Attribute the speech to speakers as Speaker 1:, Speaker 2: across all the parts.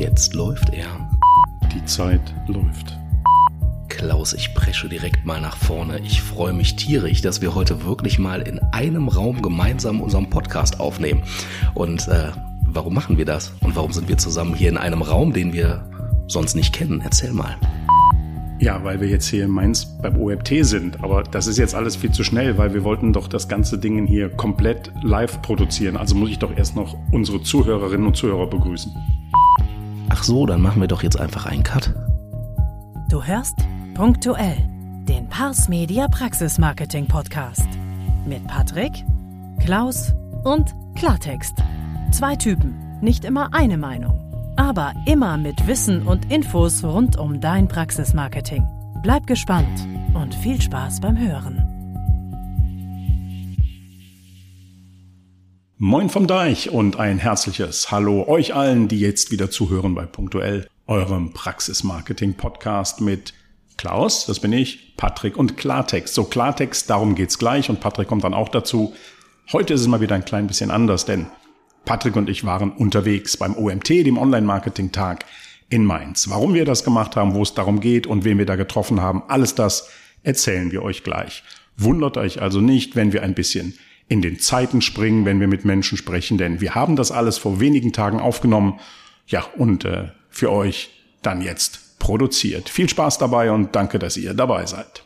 Speaker 1: Jetzt läuft er.
Speaker 2: Die Zeit läuft.
Speaker 1: Klaus, ich presche direkt mal nach vorne. Ich freue mich tierisch, dass wir heute wirklich mal in einem Raum gemeinsam unseren Podcast aufnehmen. Und äh, warum machen wir das? Und warum sind wir zusammen hier in einem Raum, den wir sonst nicht kennen? Erzähl mal.
Speaker 2: Ja, weil wir jetzt hier in Mainz beim OMT sind. Aber das ist jetzt alles viel zu schnell, weil wir wollten doch das ganze Ding hier komplett live produzieren. Also muss ich doch erst noch unsere Zuhörerinnen und Zuhörer begrüßen.
Speaker 1: Ach so, dann machen wir doch jetzt einfach einen Cut.
Speaker 3: Du hörst punktuell den Pars Media Praxis Marketing Podcast mit Patrick, Klaus und Klartext. Zwei Typen, nicht immer eine Meinung, aber immer mit Wissen und Infos rund um dein Praxismarketing. Bleib gespannt und viel Spaß beim Hören.
Speaker 2: Moin vom Deich und ein herzliches Hallo euch allen, die jetzt wieder zuhören bei Punktuell, eurem Praxismarketing-Podcast mit Klaus, das bin ich, Patrick und Klartext. So Klartext, darum geht's gleich und Patrick kommt dann auch dazu. Heute ist es mal wieder ein klein bisschen anders, denn Patrick und ich waren unterwegs beim OMT, dem Online-Marketing-Tag in Mainz. Warum wir das gemacht haben, wo es darum geht und wen wir da getroffen haben, alles das erzählen wir euch gleich. Wundert euch also nicht, wenn wir ein bisschen in den Zeiten springen, wenn wir mit Menschen sprechen, denn wir haben das alles vor wenigen Tagen aufgenommen. Ja, und äh, für euch dann jetzt produziert. Viel Spaß dabei und danke, dass ihr dabei seid.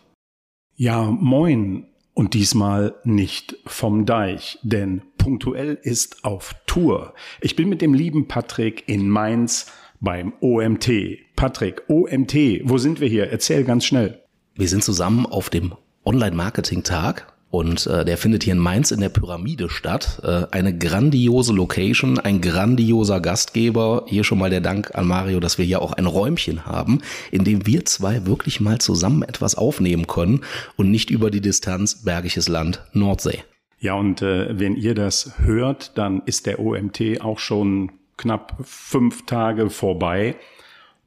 Speaker 2: Ja, moin. Und diesmal nicht vom Deich, denn punktuell ist auf Tour. Ich bin mit dem lieben Patrick in Mainz beim OMT. Patrick, OMT, wo sind wir hier? Erzähl ganz schnell.
Speaker 1: Wir sind zusammen auf dem Online-Marketing-Tag und äh, der findet hier in Mainz in der Pyramide statt. Äh, eine grandiose Location, ein grandioser Gastgeber. Hier schon mal der Dank an Mario, dass wir hier auch ein Räumchen haben, in dem wir zwei wirklich mal zusammen etwas aufnehmen können und nicht über die Distanz Bergisches Land Nordsee.
Speaker 2: Ja, und äh, wenn ihr das hört, dann ist der OMT auch schon knapp fünf Tage vorbei.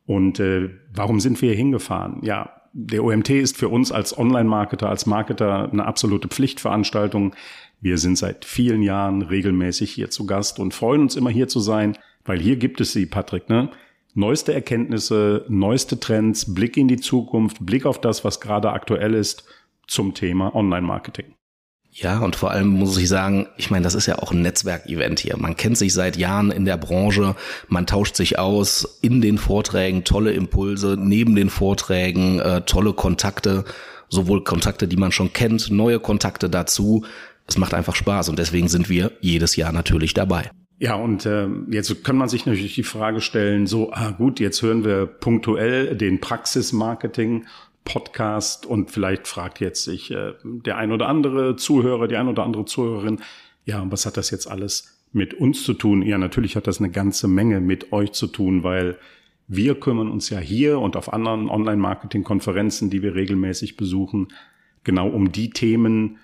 Speaker 2: Und äh, warum sind wir hier hingefahren? Ja, der OMT ist für uns als Online-Marketer, als Marketer eine absolute Pflichtveranstaltung. Wir sind seit vielen Jahren regelmäßig hier zu Gast und freuen uns immer hier zu sein, weil hier gibt es sie, Patrick, ne? Neueste Erkenntnisse, neueste Trends, Blick in die Zukunft, Blick auf das, was gerade aktuell ist zum Thema Online-Marketing.
Speaker 1: Ja, und vor allem muss ich sagen, ich meine, das ist ja auch ein Netzwerkevent hier. Man kennt sich seit Jahren in der Branche, man tauscht sich aus in den Vorträgen, tolle Impulse, neben den Vorträgen, äh, tolle Kontakte, sowohl Kontakte, die man schon kennt, neue Kontakte dazu. Es macht einfach Spaß und deswegen sind wir jedes Jahr natürlich dabei.
Speaker 2: Ja, und äh, jetzt kann man sich natürlich die Frage stellen, so, ah gut, jetzt hören wir punktuell den Praxismarketing Podcast und vielleicht fragt jetzt sich äh, der ein oder andere Zuhörer, die ein oder andere Zuhörerin, ja, was hat das jetzt alles mit uns zu tun? Ja, natürlich hat das eine ganze Menge mit euch zu tun, weil wir kümmern uns ja hier und auf anderen Online-Marketing-Konferenzen, die wir regelmäßig besuchen, genau um die Themen,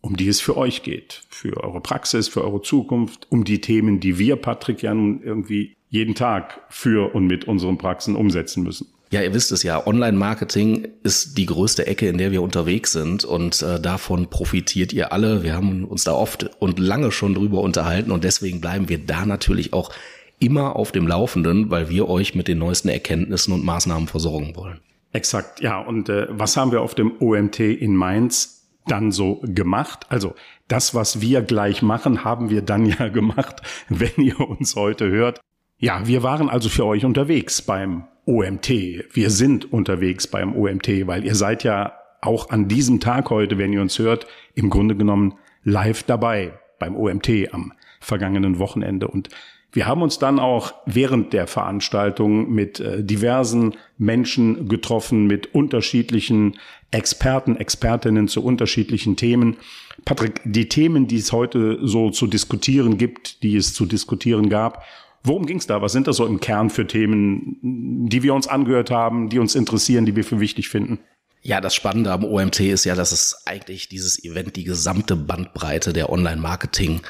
Speaker 2: um die es für euch geht, für eure Praxis, für eure Zukunft, um die Themen, die wir, Patrick, ja nun irgendwie jeden Tag für und mit unseren Praxen umsetzen müssen.
Speaker 1: Ja, ihr wisst es ja, Online-Marketing ist die größte Ecke, in der wir unterwegs sind und äh, davon profitiert ihr alle. Wir haben uns da oft und lange schon drüber unterhalten und deswegen bleiben wir da natürlich auch immer auf dem Laufenden, weil wir euch mit den neuesten Erkenntnissen und Maßnahmen versorgen wollen.
Speaker 2: Exakt, ja. Und äh, was haben wir auf dem OMT in Mainz dann so gemacht? Also das, was wir gleich machen, haben wir dann ja gemacht, wenn ihr uns heute hört. Ja, wir waren also für euch unterwegs beim OMT. Wir sind unterwegs beim OMT, weil ihr seid ja auch an diesem Tag heute, wenn ihr uns hört, im Grunde genommen live dabei beim OMT am vergangenen Wochenende. Und wir haben uns dann auch während der Veranstaltung mit äh, diversen Menschen getroffen, mit unterschiedlichen Experten, Expertinnen zu unterschiedlichen Themen. Patrick, die Themen, die es heute so zu diskutieren gibt, die es zu diskutieren gab Worum ging es da? Was sind das so im Kern für Themen, die wir uns angehört haben, die uns interessieren, die wir für wichtig finden?
Speaker 1: Ja, das Spannende am OMT ist ja, dass es eigentlich dieses Event die gesamte Bandbreite der Online-Marketing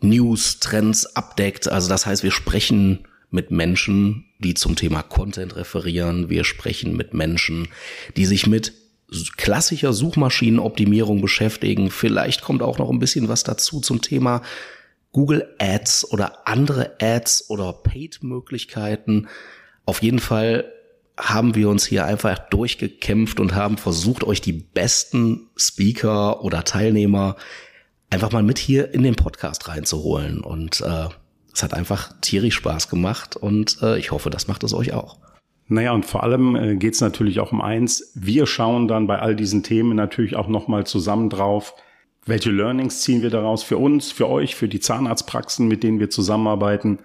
Speaker 1: News, Trends abdeckt. Also das heißt, wir sprechen mit Menschen, die zum Thema Content referieren. Wir sprechen mit Menschen, die sich mit klassischer Suchmaschinenoptimierung beschäftigen. Vielleicht kommt auch noch ein bisschen was dazu zum Thema Google Ads oder andere Ads oder Paid-Möglichkeiten. Auf jeden Fall haben wir uns hier einfach durchgekämpft und haben versucht, euch die besten Speaker oder Teilnehmer einfach mal mit hier in den Podcast reinzuholen. Und äh, es hat einfach tierisch Spaß gemacht und äh, ich hoffe, das macht es euch auch.
Speaker 2: Naja, und vor allem äh, geht es natürlich auch um eins. Wir schauen dann bei all diesen Themen natürlich auch nochmal zusammen drauf, welche Learnings ziehen wir daraus für uns, für euch, für die Zahnarztpraxen, mit denen wir zusammenarbeiten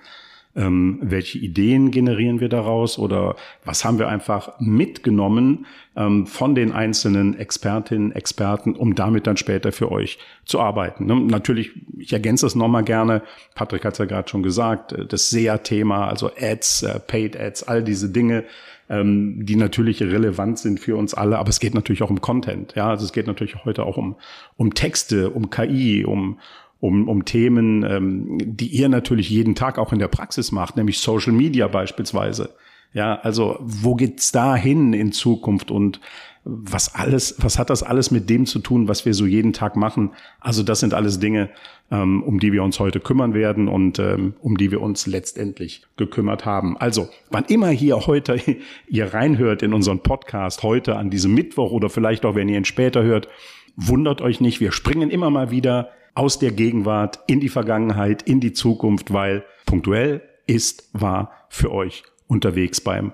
Speaker 2: ähm, welche Ideen generieren wir daraus oder was haben wir einfach mitgenommen ähm, von den einzelnen Expertinnen, Experten, um damit dann später für euch zu arbeiten. Ne? Natürlich, ich ergänze es nochmal gerne, Patrick hat es ja gerade schon gesagt, äh, das SEA-Thema, also Ads, äh, Paid Ads, all diese Dinge, ähm, die natürlich relevant sind für uns alle, aber es geht natürlich auch um Content. Ja, also es geht natürlich heute auch um, um Texte, um KI, um, um, um Themen, ähm, die ihr natürlich jeden Tag auch in der Praxis macht, nämlich Social Media beispielsweise. Ja, also wo geht's da hin in Zukunft und was alles, was hat das alles mit dem zu tun, was wir so jeden Tag machen? Also das sind alles Dinge, ähm, um die wir uns heute kümmern werden und ähm, um die wir uns letztendlich gekümmert haben. Also, wann immer hier heute ihr reinhört in unseren Podcast, heute an diesem Mittwoch oder vielleicht auch, wenn ihr ihn später hört, wundert euch nicht, wir springen immer mal wieder aus der Gegenwart in die Vergangenheit, in die Zukunft, weil punktuell ist, war für euch unterwegs beim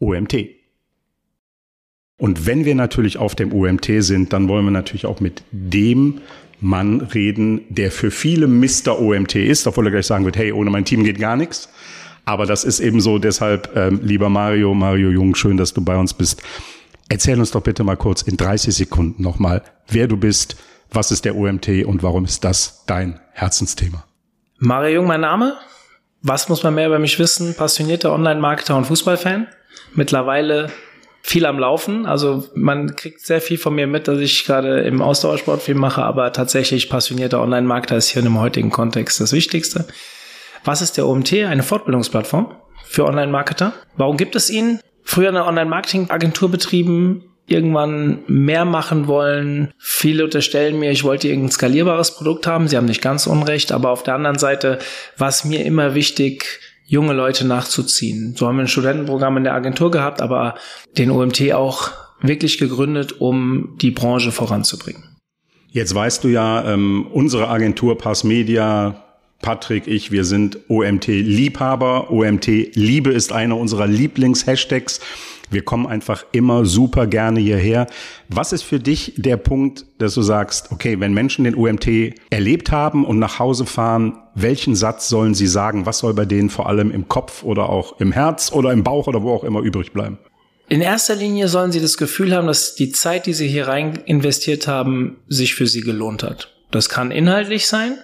Speaker 2: OMT. Und wenn wir natürlich auf dem OMT sind, dann wollen wir natürlich auch mit dem Mann reden, der für viele Mr. OMT ist, obwohl er gleich sagen wird, hey, ohne mein Team geht gar nichts. Aber das ist eben so, deshalb, ähm, lieber Mario, Mario Jung, schön, dass du bei uns bist. Erzähl uns doch bitte mal kurz in 30 Sekunden nochmal, wer du bist, was ist der OMT und warum ist das dein Herzensthema?
Speaker 4: Mario Jung, mein Name. Was muss man mehr über mich wissen? Passionierter Online-Marketer und Fußballfan. Mittlerweile viel am Laufen. Also man kriegt sehr viel von mir mit, dass ich gerade im Ausdauersport viel mache, aber tatsächlich passionierter Online-Marketer ist hier in dem heutigen Kontext das Wichtigste. Was ist der OMT? Eine Fortbildungsplattform für Online-Marketer. Warum gibt es ihn? Früher eine Online-Marketing-Agentur betrieben, irgendwann mehr machen wollen. Viele unterstellen mir, ich wollte irgendein skalierbares Produkt haben. Sie haben nicht ganz unrecht, aber auf der anderen Seite war es mir immer wichtig, junge Leute nachzuziehen. So haben wir ein Studentenprogramm in der Agentur gehabt, aber den OMT auch wirklich gegründet, um die Branche voranzubringen.
Speaker 2: Jetzt weißt du ja, ähm, unsere Agentur Pass Media, Patrick, ich, wir sind OMT-Liebhaber. OMT-Liebe ist einer unserer Lieblings-Hashtags. Wir kommen einfach immer super gerne hierher. Was ist für dich der Punkt, dass du sagst, okay, wenn Menschen den UMT erlebt haben und nach Hause fahren, welchen Satz sollen sie sagen? Was soll bei denen vor allem im Kopf oder auch im Herz oder im Bauch oder wo auch immer übrig bleiben?
Speaker 4: In erster Linie sollen sie das Gefühl haben, dass die Zeit, die sie hier rein investiert haben, sich für sie gelohnt hat. Das kann inhaltlich sein,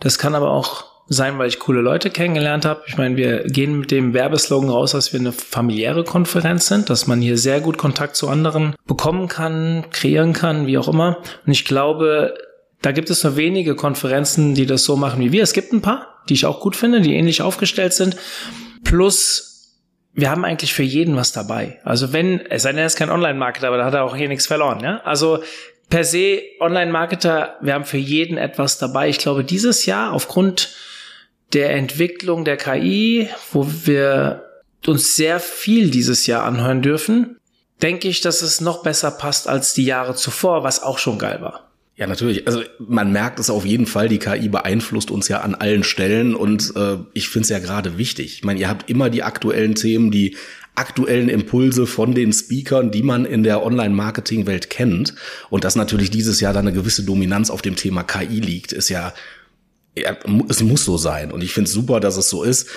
Speaker 4: das kann aber auch sein, weil ich coole Leute kennengelernt habe. Ich meine, wir gehen mit dem Werbeslogan raus, dass wir eine familiäre Konferenz sind, dass man hier sehr gut Kontakt zu anderen bekommen kann, kreieren kann, wie auch immer. Und ich glaube, da gibt es nur wenige Konferenzen, die das so machen wie wir. Es gibt ein paar, die ich auch gut finde, die ähnlich aufgestellt sind. Plus wir haben eigentlich für jeden was dabei. Also wenn, es sei denn, er ist kein Online-Marketer, aber da hat er auch hier nichts verloren. Ja? Also per se Online-Marketer, wir haben für jeden etwas dabei. Ich glaube, dieses Jahr aufgrund der Entwicklung der KI, wo wir uns sehr viel dieses Jahr anhören dürfen, denke ich, dass es noch besser passt als die Jahre zuvor, was auch schon geil war.
Speaker 1: Ja, natürlich. Also man merkt es auf jeden Fall, die KI beeinflusst uns ja an allen Stellen und äh, ich finde es ja gerade wichtig. Ich meine, ihr habt immer die aktuellen Themen, die aktuellen Impulse von den Speakern, die man in der Online-Marketing-Welt kennt. Und dass natürlich dieses Jahr da eine gewisse Dominanz auf dem Thema KI liegt, ist ja ja, es muss so sein. Und ich finde es super, dass es so ist.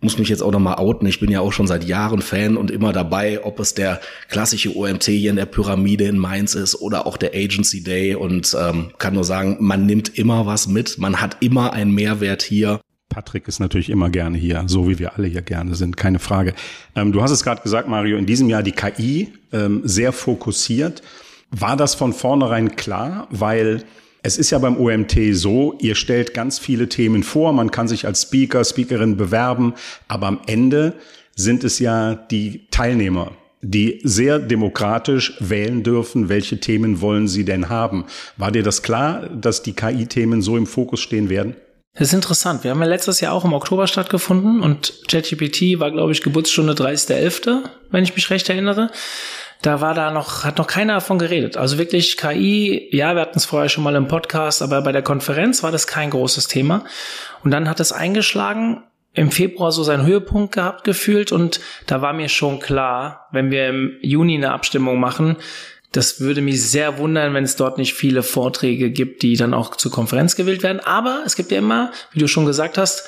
Speaker 1: Muss mich jetzt auch nochmal outen. Ich bin ja auch schon seit Jahren Fan und immer dabei, ob es der klassische OMT hier in der Pyramide in Mainz ist oder auch der Agency Day. Und ähm, kann nur sagen, man nimmt immer was mit. Man hat immer einen Mehrwert hier.
Speaker 2: Patrick ist natürlich immer gerne hier, so wie wir alle hier gerne sind, keine Frage. Ähm, du hast es gerade gesagt, Mario, in diesem Jahr die KI ähm, sehr fokussiert. War das von vornherein klar? Weil es ist ja beim OMT so, ihr stellt ganz viele Themen vor, man kann sich als Speaker, Speakerin bewerben, aber am Ende sind es ja die Teilnehmer, die sehr demokratisch wählen dürfen, welche Themen wollen sie denn haben. War dir das klar, dass die KI-Themen so im Fokus stehen werden?
Speaker 4: Das ist interessant. Wir haben ja letztes Jahr auch im Oktober stattgefunden und ChatGPT war, glaube ich, Geburtsstunde 30.11., wenn ich mich recht erinnere. Da war da noch, hat noch keiner davon geredet. Also wirklich KI, ja, wir hatten es vorher schon mal im Podcast, aber bei der Konferenz war das kein großes Thema. Und dann hat es eingeschlagen, im Februar so seinen Höhepunkt gehabt gefühlt und da war mir schon klar, wenn wir im Juni eine Abstimmung machen, das würde mich sehr wundern, wenn es dort nicht viele Vorträge gibt, die dann auch zur Konferenz gewählt werden. Aber es gibt ja immer, wie du schon gesagt hast,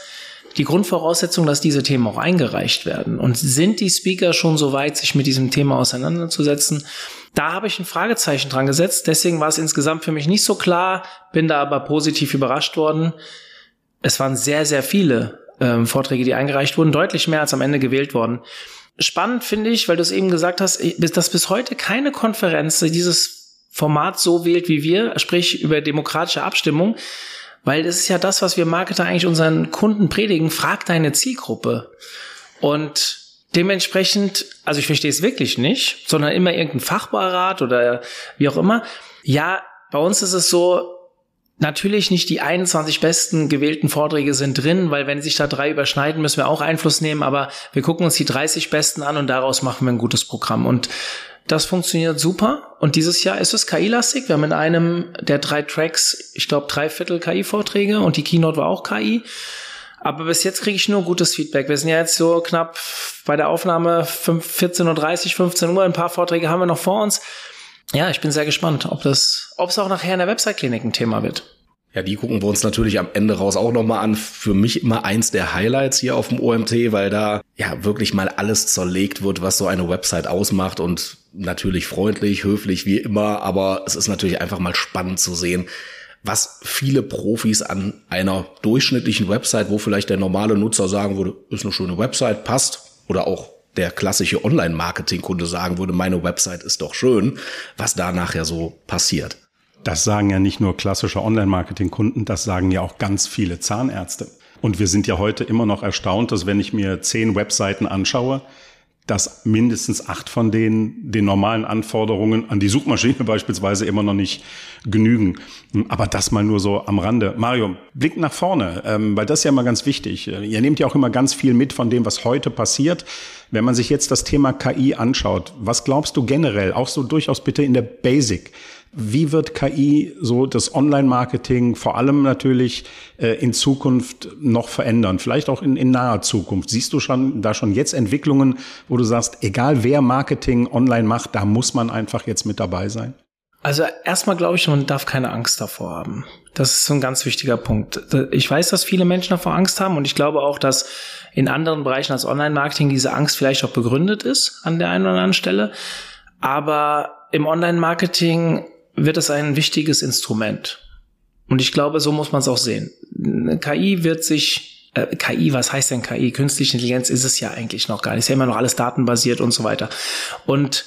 Speaker 4: die Grundvoraussetzung, dass diese Themen auch eingereicht werden. Und sind die Speaker schon so weit, sich mit diesem Thema auseinanderzusetzen? Da habe ich ein Fragezeichen dran gesetzt. Deswegen war es insgesamt für mich nicht so klar, bin da aber positiv überrascht worden. Es waren sehr, sehr viele ähm, Vorträge, die eingereicht wurden, deutlich mehr als am Ende gewählt worden. Spannend finde ich, weil du es eben gesagt hast, dass bis heute keine Konferenz dieses Format so wählt wie wir, sprich über demokratische Abstimmung, weil das ist ja das, was wir Marketer eigentlich unseren Kunden predigen, frag deine Zielgruppe. Und dementsprechend, also ich verstehe es wirklich nicht, sondern immer irgendein Fachberat oder wie auch immer. Ja, bei uns ist es so, Natürlich nicht die 21 besten gewählten Vorträge sind drin, weil wenn sich da drei überschneiden, müssen wir auch Einfluss nehmen, aber wir gucken uns die 30 besten an und daraus machen wir ein gutes Programm. Und das funktioniert super. Und dieses Jahr ist es KI-lastig. Wir haben in einem der drei Tracks, ich glaube, drei Viertel KI-Vorträge und die Keynote war auch KI. Aber bis jetzt kriege ich nur gutes Feedback. Wir sind ja jetzt so knapp bei der Aufnahme 14.30 Uhr, 15 Uhr. Ein paar Vorträge haben wir noch vor uns ja, ich bin sehr gespannt, ob das, ob es auch nachher in der Website-Klinik ein Thema wird.
Speaker 1: Ja, die gucken wir uns natürlich am Ende raus auch nochmal an. Für mich immer eins der Highlights hier auf dem OMT, weil da ja wirklich mal alles zerlegt wird, was so eine Website ausmacht und natürlich freundlich, höflich wie immer, aber es ist natürlich einfach mal spannend zu sehen, was viele Profis an einer durchschnittlichen Website, wo vielleicht der normale Nutzer sagen würde, ist eine schöne Website, passt oder auch der klassische Online-Marketing-Kunde sagen würde, meine Website ist doch schön, was da nachher so passiert.
Speaker 2: Das sagen ja nicht nur klassische Online-Marketing-Kunden, das sagen ja auch ganz viele Zahnärzte. Und wir sind ja heute immer noch erstaunt, dass wenn ich mir zehn Webseiten anschaue, dass mindestens acht von denen den normalen Anforderungen an die Suchmaschine beispielsweise immer noch nicht genügen. Aber das mal nur so am Rande. Mario, blick nach vorne, ähm, weil das ist ja immer ganz wichtig. Ihr nehmt ja auch immer ganz viel mit von dem, was heute passiert. Wenn man sich jetzt das Thema KI anschaut, was glaubst du generell, auch so durchaus bitte in der Basic, wie wird KI so das Online-Marketing vor allem natürlich äh, in Zukunft noch verändern? Vielleicht auch in, in naher Zukunft. Siehst du schon da schon jetzt Entwicklungen, wo du sagst, egal wer Marketing online macht, da muss man einfach jetzt mit dabei sein?
Speaker 4: Also erstmal glaube ich, man darf keine Angst davor haben. Das ist so ein ganz wichtiger Punkt. Ich weiß, dass viele Menschen davor Angst haben und ich glaube auch, dass in anderen Bereichen als Online-Marketing diese Angst vielleicht auch begründet ist an der einen oder anderen Stelle. Aber im Online-Marketing wird es ein wichtiges Instrument. Und ich glaube, so muss man es auch sehen. KI wird sich, äh, KI, was heißt denn KI? Künstliche Intelligenz ist es ja eigentlich noch gar nicht. Ist ja immer noch alles datenbasiert und so weiter. Und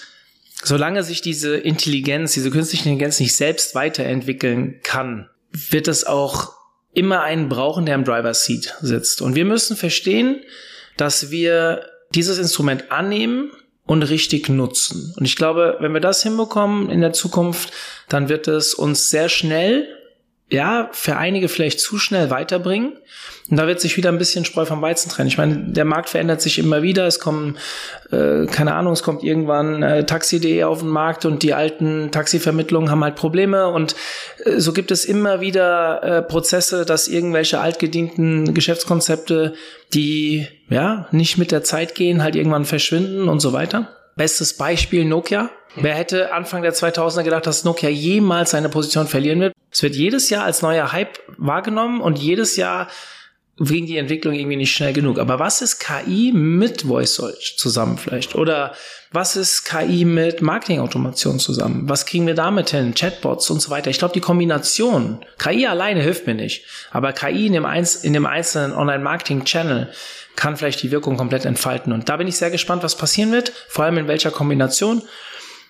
Speaker 4: solange sich diese Intelligenz, diese künstliche Intelligenz nicht selbst weiterentwickeln kann, wird es auch immer einen brauchen, der im Driver Seat sitzt. Und wir müssen verstehen, dass wir dieses Instrument annehmen und richtig nutzen. Und ich glaube, wenn wir das hinbekommen in der Zukunft, dann wird es uns sehr schnell, ja, für einige vielleicht zu schnell weiterbringen. Und da wird sich wieder ein bisschen Spreu vom Weizen trennen. Ich meine, der Markt verändert sich immer wieder. Es kommen, äh, keine Ahnung, es kommt irgendwann äh, Taxi.de auf den Markt und die alten Taxivermittlungen haben halt Probleme. Und äh, so gibt es immer wieder äh, Prozesse, dass irgendwelche altgedienten Geschäftskonzepte, die ja nicht mit der Zeit gehen, halt irgendwann verschwinden und so weiter. Bestes Beispiel Nokia. Wer hätte Anfang der 2000er gedacht, dass Nokia jemals seine Position verlieren wird? Es wird jedes Jahr als neuer Hype wahrgenommen und jedes Jahr ging die Entwicklung irgendwie nicht schnell genug. Aber was ist KI mit Voice Search zusammen vielleicht? Oder was ist KI mit Marketing-Automation zusammen? Was kriegen wir damit hin? Chatbots und so weiter. Ich glaube, die Kombination, KI alleine hilft mir nicht. Aber KI in dem, Einz in dem einzelnen Online-Marketing-Channel kann vielleicht die Wirkung komplett entfalten. Und da bin ich sehr gespannt, was passieren wird. Vor allem in welcher Kombination.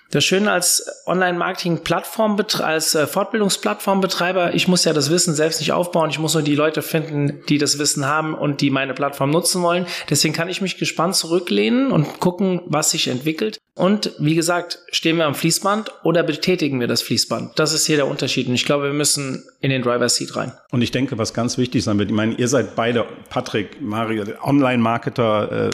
Speaker 4: Das Schöne als Online-Marketing-Plattform, als äh, Fortbildungsplattformbetreiber, ich muss ja das Wissen selbst nicht aufbauen. Ich muss nur die Leute finden, die das Wissen haben und die meine Plattform nutzen wollen. Deswegen kann ich mich gespannt zurücklehnen und gucken, was sich entwickelt. Und wie gesagt, stehen wir am Fließband oder betätigen wir das Fließband? Das ist hier der Unterschied. Und ich glaube, wir müssen in den Driver Seat rein.
Speaker 2: Und ich denke, was ganz wichtig sein wird, ich meine, ihr seid beide, Patrick, Mario, Online-Marketer äh,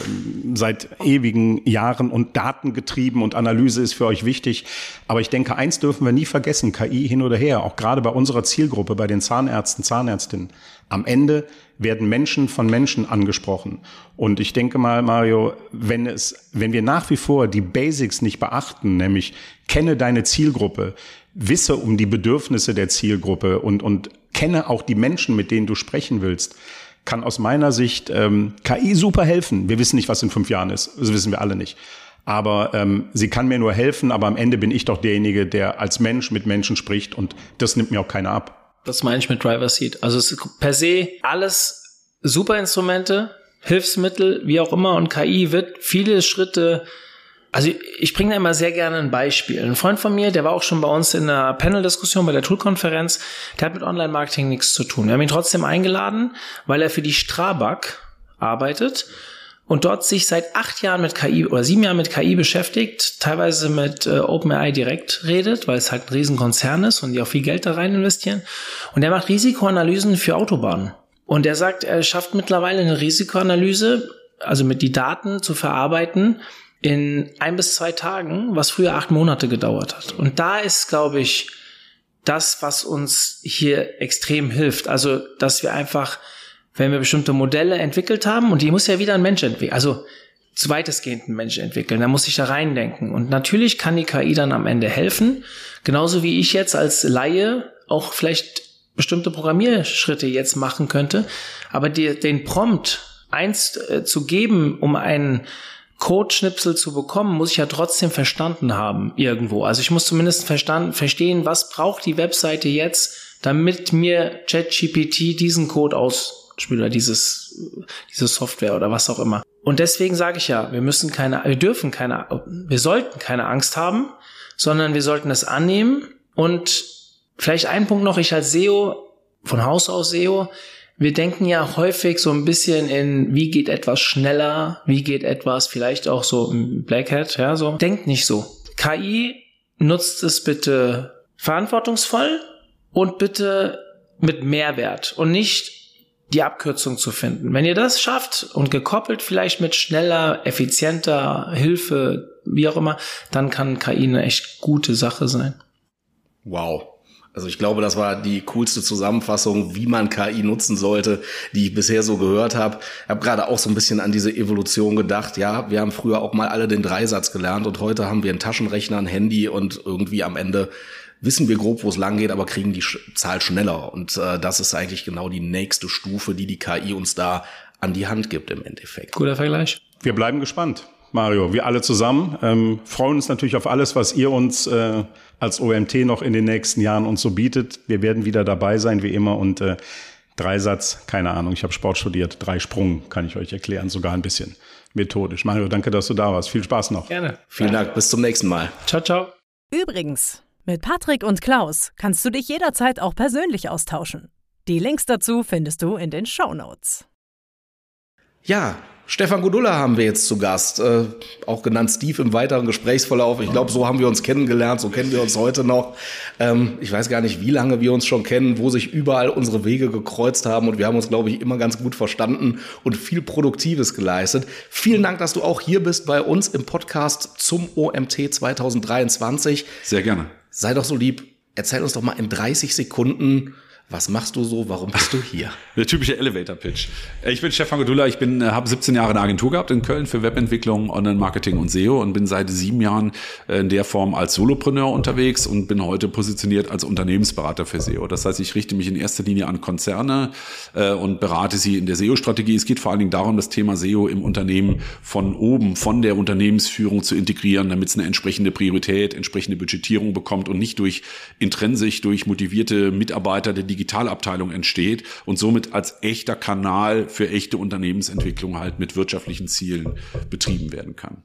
Speaker 2: seit ewigen Jahren und datengetrieben und Analyse ist für euch wichtig. Aber ich denke, eins dürfen wir nie vergessen, KI hin oder her, auch gerade bei unserer Zielgruppe, bei den Zahnärzten, Zahnärztinnen. Am Ende werden Menschen von Menschen angesprochen. Und ich denke mal, Mario, wenn es, wenn wir nach wie vor die Basics nicht beachten, nämlich kenne deine Zielgruppe, wisse um die Bedürfnisse der Zielgruppe und, und kenne auch die Menschen, mit denen du sprechen willst, kann aus meiner Sicht ähm, KI super helfen. Wir wissen nicht, was in fünf Jahren ist. Das wissen wir alle nicht. Aber ähm, sie kann mir nur helfen, aber am Ende bin ich doch derjenige, der als Mensch mit Menschen spricht und das nimmt mir auch keiner ab.
Speaker 4: Das meine ich mit Driver Seat. Also es ist per se alles super Instrumente, Hilfsmittel, wie auch immer und KI wird viele Schritte also ich bringe da immer sehr gerne ein Beispiel. Ein Freund von mir, der war auch schon bei uns in einer Panel-Diskussion bei der Tool-Konferenz, der hat mit Online-Marketing nichts zu tun. Wir haben ihn trotzdem eingeladen, weil er für die Strabag arbeitet und dort sich seit acht Jahren mit KI oder sieben Jahren mit KI beschäftigt, teilweise mit äh, OpenAI direkt redet, weil es halt ein Riesenkonzern ist und die auch viel Geld da rein investieren. Und er macht Risikoanalysen für Autobahnen. Und er sagt, er schafft mittlerweile eine Risikoanalyse, also mit die Daten zu verarbeiten, in ein bis zwei Tagen, was früher acht Monate gedauert hat. Und da ist, glaube ich, das, was uns hier extrem hilft. Also, dass wir einfach wenn wir bestimmte Modelle entwickelt haben und die muss ja wieder ein Mensch entwickeln, also zu weitestgehend ein Mensch entwickeln, da muss ich da reindenken. Und natürlich kann die KI dann am Ende helfen, genauso wie ich jetzt als Laie auch vielleicht bestimmte Programmierschritte jetzt machen könnte. Aber die, den Prompt eins äh, zu geben, um einen Codeschnipsel zu bekommen, muss ich ja trotzdem verstanden haben irgendwo. Also ich muss zumindest verstanden, verstehen, was braucht die Webseite jetzt, damit mir ChatGPT diesen Code aus Spieler dieses, diese Software oder was auch immer. Und deswegen sage ich ja, wir müssen keine, wir dürfen keine, wir sollten keine Angst haben, sondern wir sollten es annehmen und vielleicht ein Punkt noch, ich als SEO, von Haus aus SEO, wir denken ja häufig so ein bisschen in, wie geht etwas schneller, wie geht etwas vielleicht auch so Black Hat, ja, so. Denkt nicht so. KI nutzt es bitte verantwortungsvoll und bitte mit Mehrwert und nicht die Abkürzung zu finden. Wenn ihr das schafft und gekoppelt vielleicht mit schneller, effizienter Hilfe, wie auch immer, dann kann KI eine echt gute Sache sein.
Speaker 1: Wow. Also ich glaube, das war die coolste Zusammenfassung, wie man KI nutzen sollte, die ich bisher so gehört habe. Ich habe gerade auch so ein bisschen an diese Evolution gedacht. Ja, wir haben früher auch mal alle den Dreisatz gelernt und heute haben wir einen Taschenrechner, ein Handy und irgendwie am Ende wissen wir grob, wo es lang geht, aber kriegen die Zahl schneller. Und äh, das ist eigentlich genau die nächste Stufe, die die KI uns da an die Hand gibt im Endeffekt.
Speaker 4: Guter Vergleich.
Speaker 2: Wir bleiben gespannt. Mario, wir alle zusammen ähm, freuen uns natürlich auf alles, was ihr uns äh, als OMT noch in den nächsten Jahren uns so bietet. Wir werden wieder dabei sein, wie immer. Und äh, Dreisatz, keine Ahnung, ich habe Sport studiert. Drei Sprung kann ich euch erklären, sogar ein bisschen methodisch. Mario, danke, dass du da warst. Viel Spaß noch.
Speaker 4: Gerne.
Speaker 1: Vielen Dank, bis zum nächsten Mal.
Speaker 4: Ciao, ciao.
Speaker 3: Übrigens, mit Patrick und Klaus kannst du dich jederzeit auch persönlich austauschen. Die Links dazu findest du in den Show Notes.
Speaker 1: Ja, Stefan Godulla haben wir jetzt zu Gast, äh, auch genannt Steve im weiteren Gesprächsverlauf. Ich glaube, so haben wir uns kennengelernt, so kennen wir uns heute noch. Ähm, ich weiß gar nicht, wie lange wir uns schon kennen, wo sich überall unsere Wege gekreuzt haben und wir haben uns, glaube ich, immer ganz gut verstanden und viel Produktives geleistet. Vielen Dank, dass du auch hier bist bei uns im Podcast zum OMT 2023.
Speaker 5: Sehr gerne.
Speaker 1: Sei doch so lieb, erzähl uns doch mal in 30 Sekunden, was machst du so? Warum bist du hier?
Speaker 5: Der typische Elevator-Pitch. Ich bin Stefan Gedulla. Ich bin, äh, habe 17 Jahre eine Agentur gehabt in Köln für Webentwicklung, Online-Marketing und SEO und bin seit sieben Jahren äh, in der Form als Solopreneur unterwegs und bin heute positioniert als Unternehmensberater für SEO. Das heißt, ich richte mich in erster Linie an Konzerne äh, und berate sie in der SEO-Strategie. Es geht vor allen Dingen darum, das Thema SEO im Unternehmen von oben, von der Unternehmensführung zu integrieren, damit es eine entsprechende Priorität, entsprechende Budgetierung bekommt und nicht durch intrinsisch, durch motivierte Mitarbeiter der Digitalabteilung entsteht und somit als echter Kanal für echte Unternehmensentwicklung halt mit wirtschaftlichen Zielen betrieben werden kann.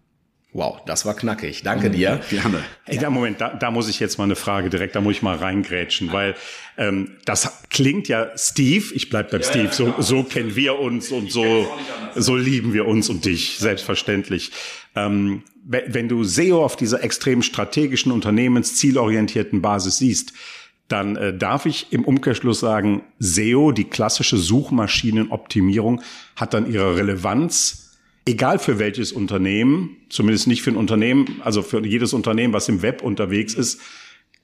Speaker 1: Wow, das war knackig. Danke dir.
Speaker 5: Gerne.
Speaker 2: Ey, da, Moment, da, da muss ich jetzt mal eine Frage direkt, da muss ich mal reingrätschen, weil ähm, das klingt ja Steve, ich bleib beim ja, Steve, so, so kennen wir uns und so, so lieben wir uns und dich, selbstverständlich. Ähm, wenn du SEO auf dieser extrem strategischen, unternehmenszielorientierten Basis siehst, dann äh, darf ich im Umkehrschluss sagen, SEO, die klassische Suchmaschinenoptimierung, hat dann ihre Relevanz, egal für welches Unternehmen, zumindest nicht für ein Unternehmen, also für jedes Unternehmen, was im Web unterwegs ist,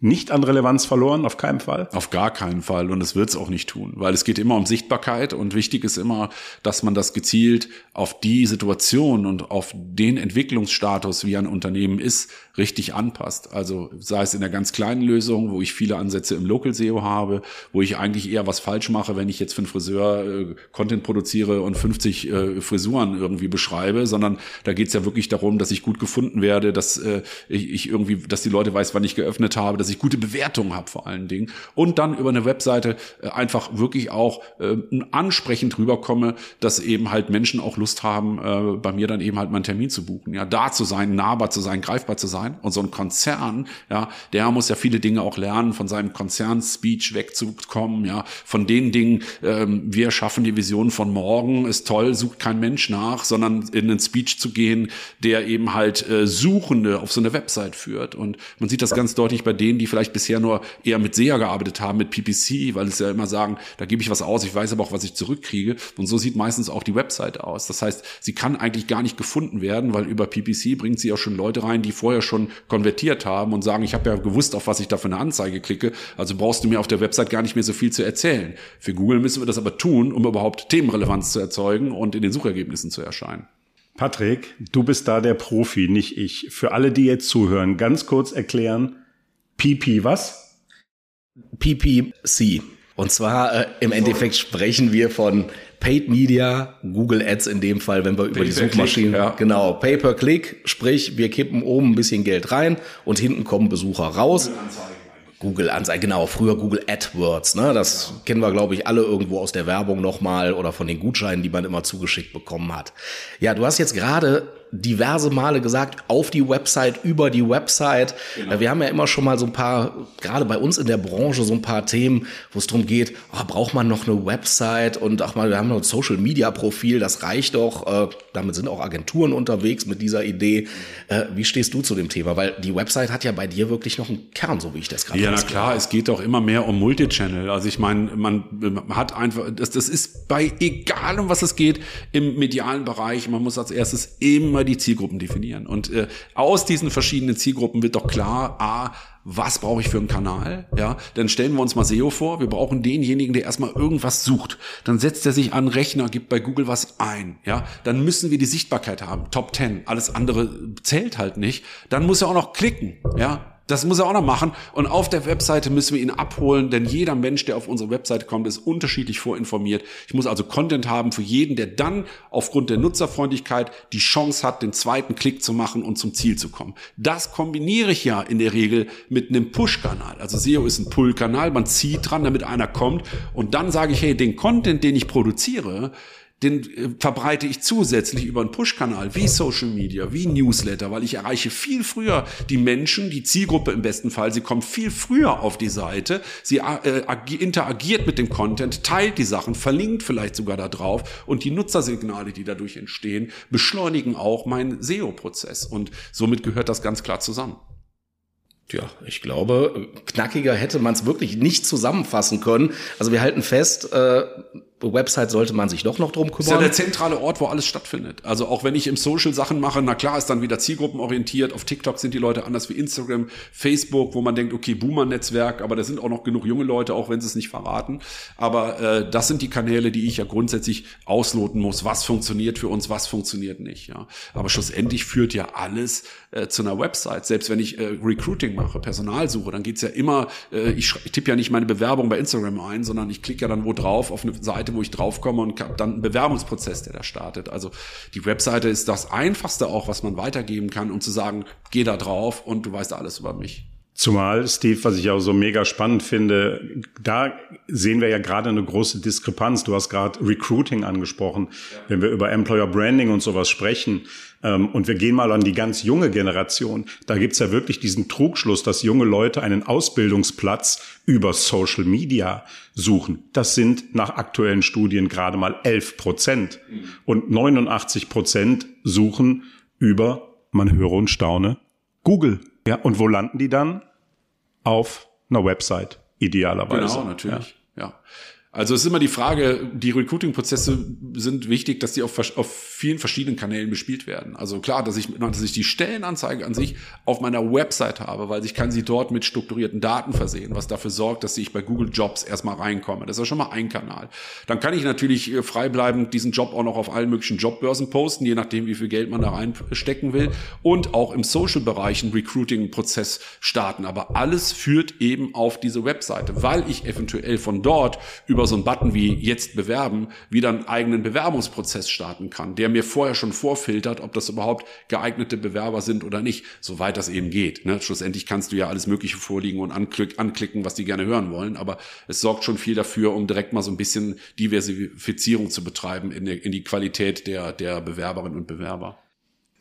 Speaker 2: nicht an Relevanz verloren, auf keinen Fall?
Speaker 5: Auf gar keinen Fall und es wird es auch nicht tun, weil es geht immer um Sichtbarkeit und wichtig ist immer, dass man das gezielt auf die Situation und auf den Entwicklungsstatus, wie ein Unternehmen ist, richtig anpasst. Also sei es in der ganz kleinen Lösung, wo ich viele Ansätze im Local SEO habe, wo ich eigentlich eher was falsch mache, wenn ich jetzt für einen Friseur äh, Content produziere und 50 äh, Frisuren irgendwie beschreibe, sondern da geht es ja wirklich darum, dass ich gut gefunden werde, dass äh, ich, ich irgendwie, dass die Leute weiß, wann ich geöffnet habe, dass ich gute Bewertungen habe vor allen Dingen und dann über eine Webseite äh, einfach wirklich auch äh, ansprechend rüberkomme, dass eben halt Menschen auch Lust haben, äh, bei mir dann eben halt mal einen Termin zu buchen, ja, da zu sein, nahbar zu sein, greifbar zu sein sein. Und so ein Konzern, ja, der muss ja viele Dinge auch lernen, von seinem Konzern-Speech wegzukommen, ja, von den Dingen, ähm, wir schaffen die Vision von morgen, ist toll, sucht kein Mensch nach, sondern in einen Speech zu gehen, der eben halt äh, Suchende auf so eine Website führt. Und man sieht das ganz deutlich bei denen, die vielleicht bisher nur eher mit SEA gearbeitet haben, mit PPC, weil es ja immer sagen, da gebe ich was aus, ich weiß aber auch, was ich zurückkriege. Und so sieht meistens auch die Website aus. Das heißt, sie kann eigentlich gar nicht gefunden werden, weil über PPC bringt sie auch schon Leute rein, die vorher schon konvertiert haben und sagen, ich habe ja gewusst, auf was ich da für eine Anzeige klicke, also brauchst du mir auf der Website gar nicht mehr so viel zu erzählen. Für Google müssen wir das aber tun, um überhaupt Themenrelevanz zu erzeugen und in den Suchergebnissen zu erscheinen.
Speaker 2: Patrick, du bist da der Profi, nicht ich. Für alle, die jetzt zuhören, ganz kurz erklären, PP was?
Speaker 1: PPC. Und zwar äh, im Endeffekt sprechen wir von Paid Media, Google Ads in dem Fall, wenn wir über die Suchmaschinen, ja. genau, Pay per Click, sprich, wir kippen oben ein bisschen Geld rein und hinten kommen Besucher raus. Google Anzeigen, genau, früher Google AdWords, ne? Das ja. kennen wir, glaube ich, alle irgendwo aus der Werbung nochmal oder von den Gutscheinen, die man immer zugeschickt bekommen hat. Ja, du hast jetzt gerade diverse Male gesagt, auf die Website, über die Website. Genau. Wir haben ja immer schon mal so ein paar, gerade bei uns in der Branche, so ein paar Themen, wo es darum geht, oh, braucht man noch eine Website und ach mal, wir haben noch ein Social Media Profil, das reicht doch. Äh, damit sind auch Agenturen unterwegs mit dieser Idee. Äh, wie stehst du zu dem Thema? Weil die Website hat ja bei dir wirklich noch einen Kern, so wie ich das gerade
Speaker 5: Ja, na klar, habe. es geht doch immer mehr um Multichannel. Also ich meine, man, man hat einfach, das, das ist bei egal um was es geht im medialen Bereich, man muss als erstes immer die Zielgruppen definieren. Und äh, aus diesen verschiedenen Zielgruppen wird doch klar, a, was brauche ich für einen Kanal? Ja, dann stellen wir uns mal SEO vor. Wir brauchen denjenigen, der erstmal irgendwas sucht. Dann setzt er sich an Rechner, gibt bei Google was ein. Ja, dann müssen wir die Sichtbarkeit haben. Top 10. Alles andere zählt halt nicht. Dann muss er auch noch klicken. Ja, das muss er auch noch machen. Und auf der Webseite müssen wir ihn abholen, denn jeder Mensch, der auf unsere Webseite kommt, ist unterschiedlich vorinformiert. Ich muss also Content haben für jeden, der dann aufgrund der Nutzerfreundlichkeit die Chance hat, den zweiten Klick zu machen und zum Ziel zu kommen. Das kombiniere ich ja in der Regel mit einem Push-Kanal. Also SEO ist ein Pull-Kanal, man zieht dran, damit einer kommt. Und dann sage ich, hey, den Content, den ich produziere, den äh, verbreite ich zusätzlich über einen Push-Kanal wie Social Media, wie Newsletter, weil ich erreiche viel früher die Menschen, die Zielgruppe im besten Fall. Sie kommt viel früher auf die Seite, sie äh, interagiert mit dem Content, teilt die Sachen, verlinkt vielleicht sogar da drauf und die Nutzersignale, die dadurch entstehen, beschleunigen auch meinen SEO-Prozess und somit gehört das ganz klar zusammen.
Speaker 1: Ja, ich glaube, knackiger hätte man es wirklich nicht zusammenfassen können. Also wir halten fest, äh, Website sollte man sich doch noch drum kümmern. Das ist ja
Speaker 5: der zentrale Ort, wo alles stattfindet. Also auch wenn ich im Social Sachen mache, na klar ist dann wieder zielgruppenorientiert. Auf TikTok sind die Leute anders wie Instagram, Facebook, wo man denkt, okay, Boomer-Netzwerk, aber da sind auch noch genug junge Leute, auch wenn sie es nicht verraten. Aber äh, das sind die Kanäle, die ich ja grundsätzlich ausloten muss. Was funktioniert für uns, was funktioniert nicht. Ja. Aber schlussendlich führt ja alles äh, zu einer Website. Selbst wenn ich äh, Recruiting mache, Personalsuche, dann geht's ja immer, äh, ich, ich tippe ja nicht meine Bewerbung bei Instagram ein, sondern ich klicke ja dann wo drauf auf eine Seite, wo ich draufkomme und habe dann einen Bewerbungsprozess, der da startet. Also die Webseite ist das Einfachste auch, was man weitergeben kann, um zu sagen, geh da drauf und du weißt alles über mich.
Speaker 2: Zumal, Steve, was ich auch so mega spannend finde, da sehen wir ja gerade eine große Diskrepanz. Du hast gerade Recruiting angesprochen. Ja. Wenn wir über Employer Branding und sowas sprechen, und wir gehen mal an die ganz junge Generation, da gibt's ja wirklich diesen Trugschluss, dass junge Leute einen Ausbildungsplatz über Social Media suchen. Das sind nach aktuellen Studien gerade mal 11 Prozent. Und 89 Prozent suchen über man höre und staune, Google. Ja, und wo landen die dann? Auf einer Website, idealerweise.
Speaker 5: Genau, natürlich. ja. ja. Also es ist immer die Frage, die Recruiting-Prozesse sind wichtig, dass die auf, auf vielen verschiedenen Kanälen bespielt werden. Also klar, dass ich, dass ich die Stellenanzeige an sich auf meiner Website habe, weil ich kann sie dort mit strukturierten Daten versehen, was dafür sorgt, dass ich bei Google Jobs erstmal reinkomme. Das ist ja schon mal ein Kanal. Dann kann ich natürlich äh, freibleibend diesen Job auch noch auf allen möglichen Jobbörsen posten, je nachdem, wie viel Geld man da reinstecken will. Und auch im Social-Bereich einen Recruiting-Prozess starten. Aber alles führt eben auf diese Webseite, weil ich eventuell von dort über über so einen Button wie jetzt bewerben wieder einen eigenen Bewerbungsprozess starten kann, der mir vorher schon vorfiltert, ob das überhaupt geeignete Bewerber sind oder nicht, soweit das eben geht. Ne? Schlussendlich kannst du ja alles Mögliche vorliegen und anklick, anklicken, was die gerne hören wollen, aber es sorgt schon viel dafür, um direkt mal so ein bisschen Diversifizierung zu betreiben in die Qualität der, der Bewerberinnen und Bewerber.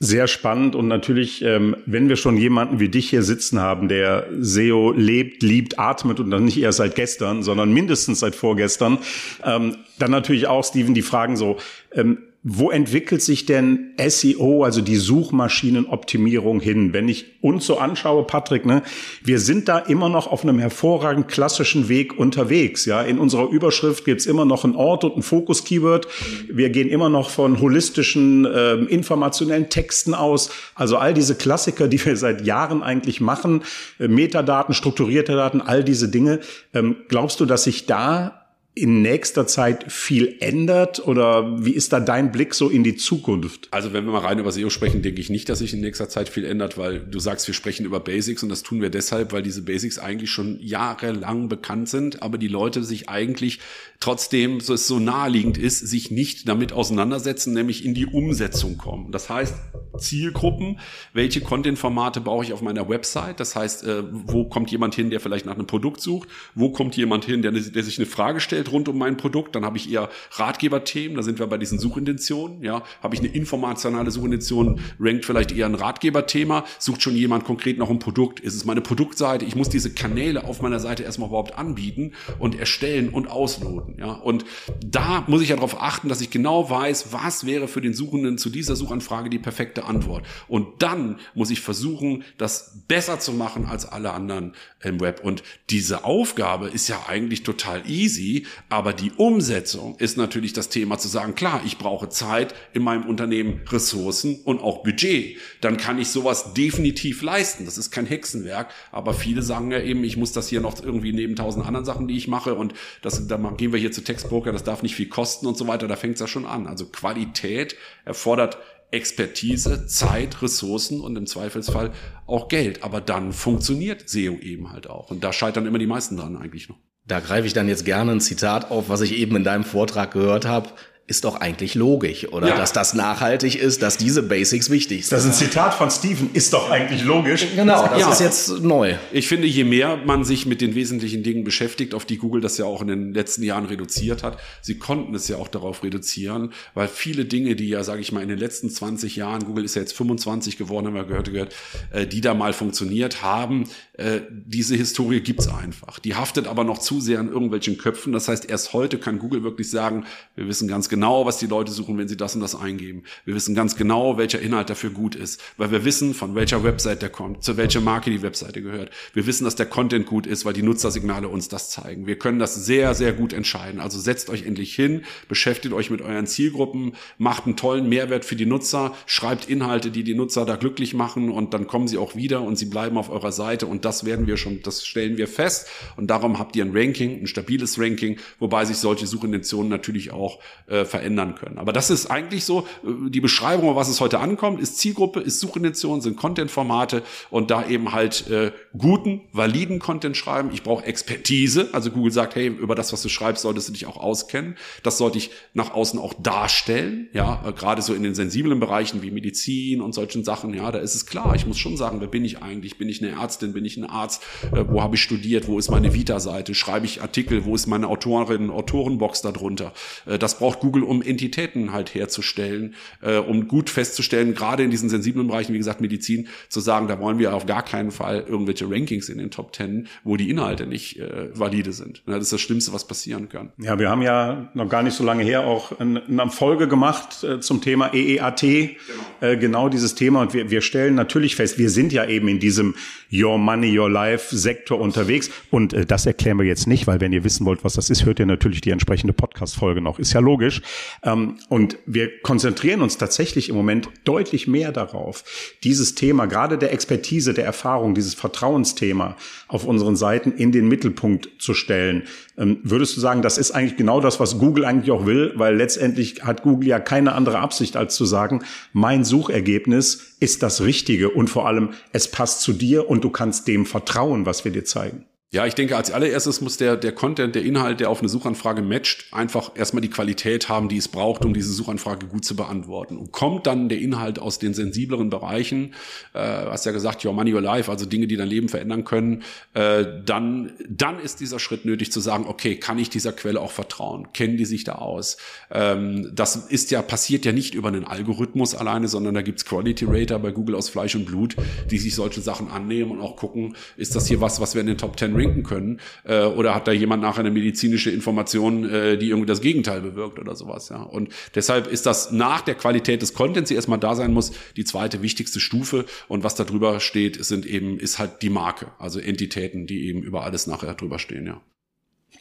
Speaker 2: Sehr spannend und natürlich, ähm, wenn wir schon jemanden wie dich hier sitzen haben, der SEO lebt, liebt, atmet und dann nicht erst seit gestern, sondern mindestens seit vorgestern, ähm, dann natürlich auch, Steven, die Fragen so, ähm, wo entwickelt sich denn SEO, also die Suchmaschinenoptimierung hin? Wenn ich uns so anschaue, Patrick, ne, wir sind da immer noch auf einem hervorragend klassischen Weg unterwegs. Ja, in unserer Überschrift gibt's immer noch einen Ort und ein Fokus-Keyword. Wir gehen immer noch von holistischen, äh, informationellen Texten aus. Also all diese Klassiker, die wir seit Jahren eigentlich machen, äh, Metadaten, strukturierte Daten, all diese Dinge. Ähm, glaubst du, dass sich da in nächster Zeit viel ändert oder wie ist da dein Blick so in die Zukunft?
Speaker 5: Also wenn wir mal rein über SEO sprechen, denke ich nicht, dass sich in nächster Zeit viel ändert, weil du sagst, wir sprechen über Basics und das tun wir deshalb, weil diese Basics eigentlich schon jahrelang bekannt sind, aber die Leute sich eigentlich trotzdem, so es so naheliegend ist, sich nicht damit auseinandersetzen, nämlich in die Umsetzung kommen. Das heißt, Zielgruppen, welche Content-Formate brauche ich auf meiner Website? Das heißt, äh, wo kommt jemand hin, der vielleicht nach einem Produkt sucht? Wo kommt jemand hin, der, der sich eine Frage stellt rund um mein Produkt? Dann habe ich eher Ratgeberthemen, da sind wir bei diesen Suchintentionen. Ja, habe ich eine informationale Suchintention, rankt vielleicht eher ein Ratgeberthema, sucht schon jemand konkret noch ein Produkt? Ist es meine Produktseite? Ich muss diese Kanäle auf meiner Seite erstmal überhaupt anbieten und erstellen und ausloten. Ja, und da muss ich ja darauf achten, dass ich genau weiß, was wäre für den Suchenden zu dieser Suchanfrage die perfekte Antwort. Und dann muss ich versuchen, das besser zu machen als alle anderen im Web. Und diese Aufgabe ist ja eigentlich total easy, aber die Umsetzung ist natürlich das Thema zu sagen, klar, ich brauche Zeit in meinem Unternehmen, Ressourcen und auch Budget. Dann kann ich sowas definitiv leisten. Das ist kein Hexenwerk, aber viele sagen ja eben, ich muss das hier noch irgendwie neben tausend anderen Sachen, die ich mache und das, da gehen wir hier zu Textbroker, das darf nicht viel kosten und so weiter. Da fängt es ja schon an. Also Qualität erfordert Expertise, Zeit, Ressourcen und im Zweifelsfall auch Geld. Aber dann funktioniert SEO eben halt auch. Und da scheitern immer die meisten dran eigentlich noch.
Speaker 1: Da greife ich dann jetzt gerne ein Zitat auf, was ich eben in deinem Vortrag gehört habe ist doch eigentlich logisch, oder? Ja. Dass das nachhaltig ist, dass diese Basics wichtig sind.
Speaker 2: Das ist ein Zitat von Steven, ist doch eigentlich logisch.
Speaker 1: Genau, das ja. ist jetzt neu.
Speaker 5: Ich finde, je mehr man sich mit den wesentlichen Dingen beschäftigt, auf die Google das ja auch in den letzten Jahren reduziert hat, sie konnten es ja auch darauf reduzieren, weil viele Dinge, die ja, sage ich mal, in den letzten 20 Jahren, Google ist ja jetzt 25 geworden, haben wir gehört, gehört äh, die da mal funktioniert haben, äh, diese Historie gibt's einfach. Die haftet aber noch zu sehr an irgendwelchen Köpfen. Das heißt, erst heute kann Google wirklich sagen, wir wissen ganz genau, was die Leute suchen, wenn sie das und das eingeben. Wir wissen ganz genau, welcher Inhalt dafür gut ist, weil wir wissen, von welcher Website der kommt, zu welcher Marke die Webseite gehört. Wir wissen, dass der Content gut ist, weil die Nutzersignale uns das zeigen. Wir können das sehr, sehr gut entscheiden. Also setzt euch endlich hin, beschäftigt euch mit euren Zielgruppen, macht einen tollen Mehrwert für die Nutzer, schreibt Inhalte, die die Nutzer da glücklich machen und dann kommen sie auch wieder und sie bleiben auf eurer Seite und das werden wir schon, das stellen wir fest. Und darum habt ihr ein Ranking, ein stabiles Ranking, wobei sich solche Suchintentionen natürlich auch äh, verändern können. Aber das ist eigentlich so, äh, die Beschreibung, was es heute ankommt, ist Zielgruppe, ist Suchintention, sind Content-Formate und da eben halt äh, guten, validen Content schreiben. Ich brauche Expertise. Also Google sagt, hey, über das, was du schreibst, solltest du dich auch auskennen. Das sollte ich nach außen auch darstellen. Ja, äh, gerade so in den sensiblen Bereichen wie Medizin und solchen Sachen. Ja, da ist es klar. Ich muss schon sagen, wer bin ich eigentlich? Bin ich eine Ärztin? Bin ich ein Arzt? Äh, wo habe ich studiert? Wo ist meine Vita-Seite? Schreibe ich Artikel? Wo ist meine Autorin, Autorenbox darunter? Äh, das braucht Google, um Entitäten halt herzustellen, äh, um gut festzustellen, gerade in diesen sensiblen Bereichen, wie gesagt, Medizin, zu sagen, da wollen wir auf gar keinen Fall irgendwelche Rankings in den Top Ten, wo die Inhalte nicht äh, valide sind. Das ist das Schlimmste, was passieren kann.
Speaker 2: Ja, wir haben ja noch gar nicht so lange her auch eine Folge gemacht äh, zum Thema EEAT. Genau. äh, genau dieses Thema und wir, wir stellen natürlich fest, wir sind ja eben in diesem Your Money, Your Life Sektor unterwegs und äh, das erklären wir jetzt nicht, weil wenn ihr wissen wollt, was das ist, hört ihr natürlich die entsprechende Podcast-Folge noch, ist ja logisch. Ähm, und wir konzentrieren uns tatsächlich im Moment deutlich mehr darauf, dieses Thema, gerade der Expertise, der Erfahrung, dieses Vertrauensthema auf unseren Seiten in den Mittelpunkt zu stellen. Ähm, würdest du sagen, das ist eigentlich genau das, was Google eigentlich auch will, weil letztendlich hat Google ja keine andere Absicht, als zu sagen, mein Suchergebnis ist das Richtige und vor allem, es passt zu dir und du kannst dem vertrauen, was wir dir zeigen.
Speaker 5: Ja, ich denke, als allererstes muss der, der Content, der Inhalt, der auf eine Suchanfrage matcht, einfach erstmal die Qualität haben, die es braucht, um diese Suchanfrage gut zu beantworten. Und kommt dann der Inhalt aus den sensibleren Bereichen, äh, hast ja gesagt, your money, your life, also Dinge, die dein Leben verändern können, äh, dann, dann ist dieser Schritt nötig zu sagen, okay, kann ich dieser Quelle auch vertrauen? Kennen die sich da aus? Ähm, das ist ja, passiert ja nicht über einen Algorithmus alleine, sondern da gibt's Quality Rater bei Google aus Fleisch und Blut, die sich solche Sachen annehmen und auch gucken, ist das hier was, was wir in den Top 10 trinken können? Äh, oder hat da jemand nachher eine medizinische Information, äh, die irgendwie das Gegenteil bewirkt oder sowas? Ja. Und deshalb ist das nach der Qualität des Contents, die erstmal da sein muss, die zweite wichtigste Stufe. Und was da drüber steht, sind eben, ist halt die Marke, also Entitäten, die eben über alles nachher drüber stehen, ja.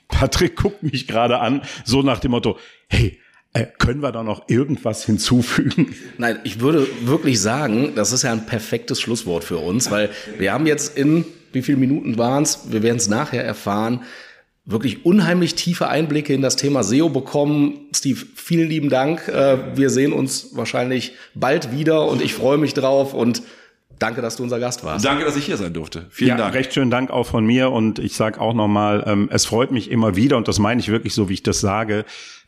Speaker 2: Patrick guckt mich gerade an, so nach dem Motto, hey, äh, können wir da noch irgendwas hinzufügen?
Speaker 1: Nein, ich würde wirklich sagen, das ist ja ein perfektes Schlusswort für uns, weil wir haben jetzt in wie viele Minuten waren es? Wir werden es nachher erfahren. Wirklich unheimlich tiefe Einblicke in das Thema SEO bekommen. Steve, vielen lieben Dank. Äh, wir sehen uns wahrscheinlich bald wieder und ich freue mich drauf und Danke, dass du unser Gast warst.
Speaker 5: Danke, dass ich hier sein durfte. Vielen
Speaker 2: ja,
Speaker 5: Dank.
Speaker 2: Recht schönen Dank auch von mir und ich sage auch nochmal, ähm, es freut mich immer wieder und das meine ich wirklich so, wie ich das sage,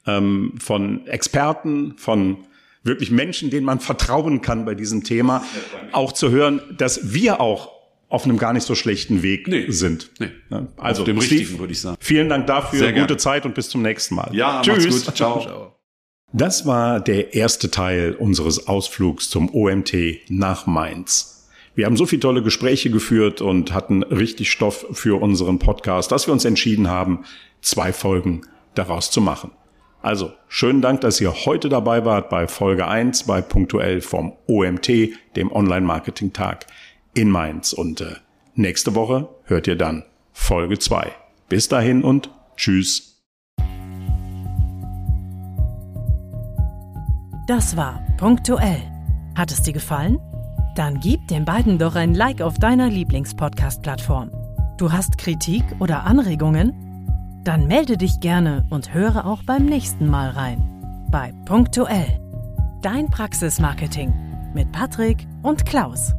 Speaker 2: ähm, von Experten, von wirklich Menschen, denen man vertrauen kann bei diesem Thema, auch zu hören, dass wir auch auf einem gar nicht so schlechten Weg nee, sind. Nee. Also auf dem richtigen, würde ich sagen. Vielen Dank dafür, Sehr gute gern. Zeit und bis zum nächsten Mal.
Speaker 5: Ja, Tschüss. Macht's gut. Ciao. Ciao.
Speaker 2: Das war der erste Teil unseres Ausflugs zum OMT nach Mainz. Wir haben so viele tolle Gespräche geführt und hatten richtig Stoff für unseren Podcast, dass wir uns entschieden haben, zwei Folgen daraus zu machen. Also, schönen Dank, dass ihr heute dabei wart bei Folge 1 bei Punktuell vom OMT, dem Online-Marketing-Tag in Mainz. Und äh, nächste Woche hört ihr dann Folge 2. Bis dahin und tschüss.
Speaker 3: Das war punktuell. Hat es dir gefallen? Dann gib den beiden doch ein Like auf deiner Lieblingspodcast-Plattform. Du hast Kritik oder Anregungen? Dann melde dich gerne und höre auch beim nächsten Mal rein. Bei Punktuell. Dein Praxismarketing mit Patrick und Klaus.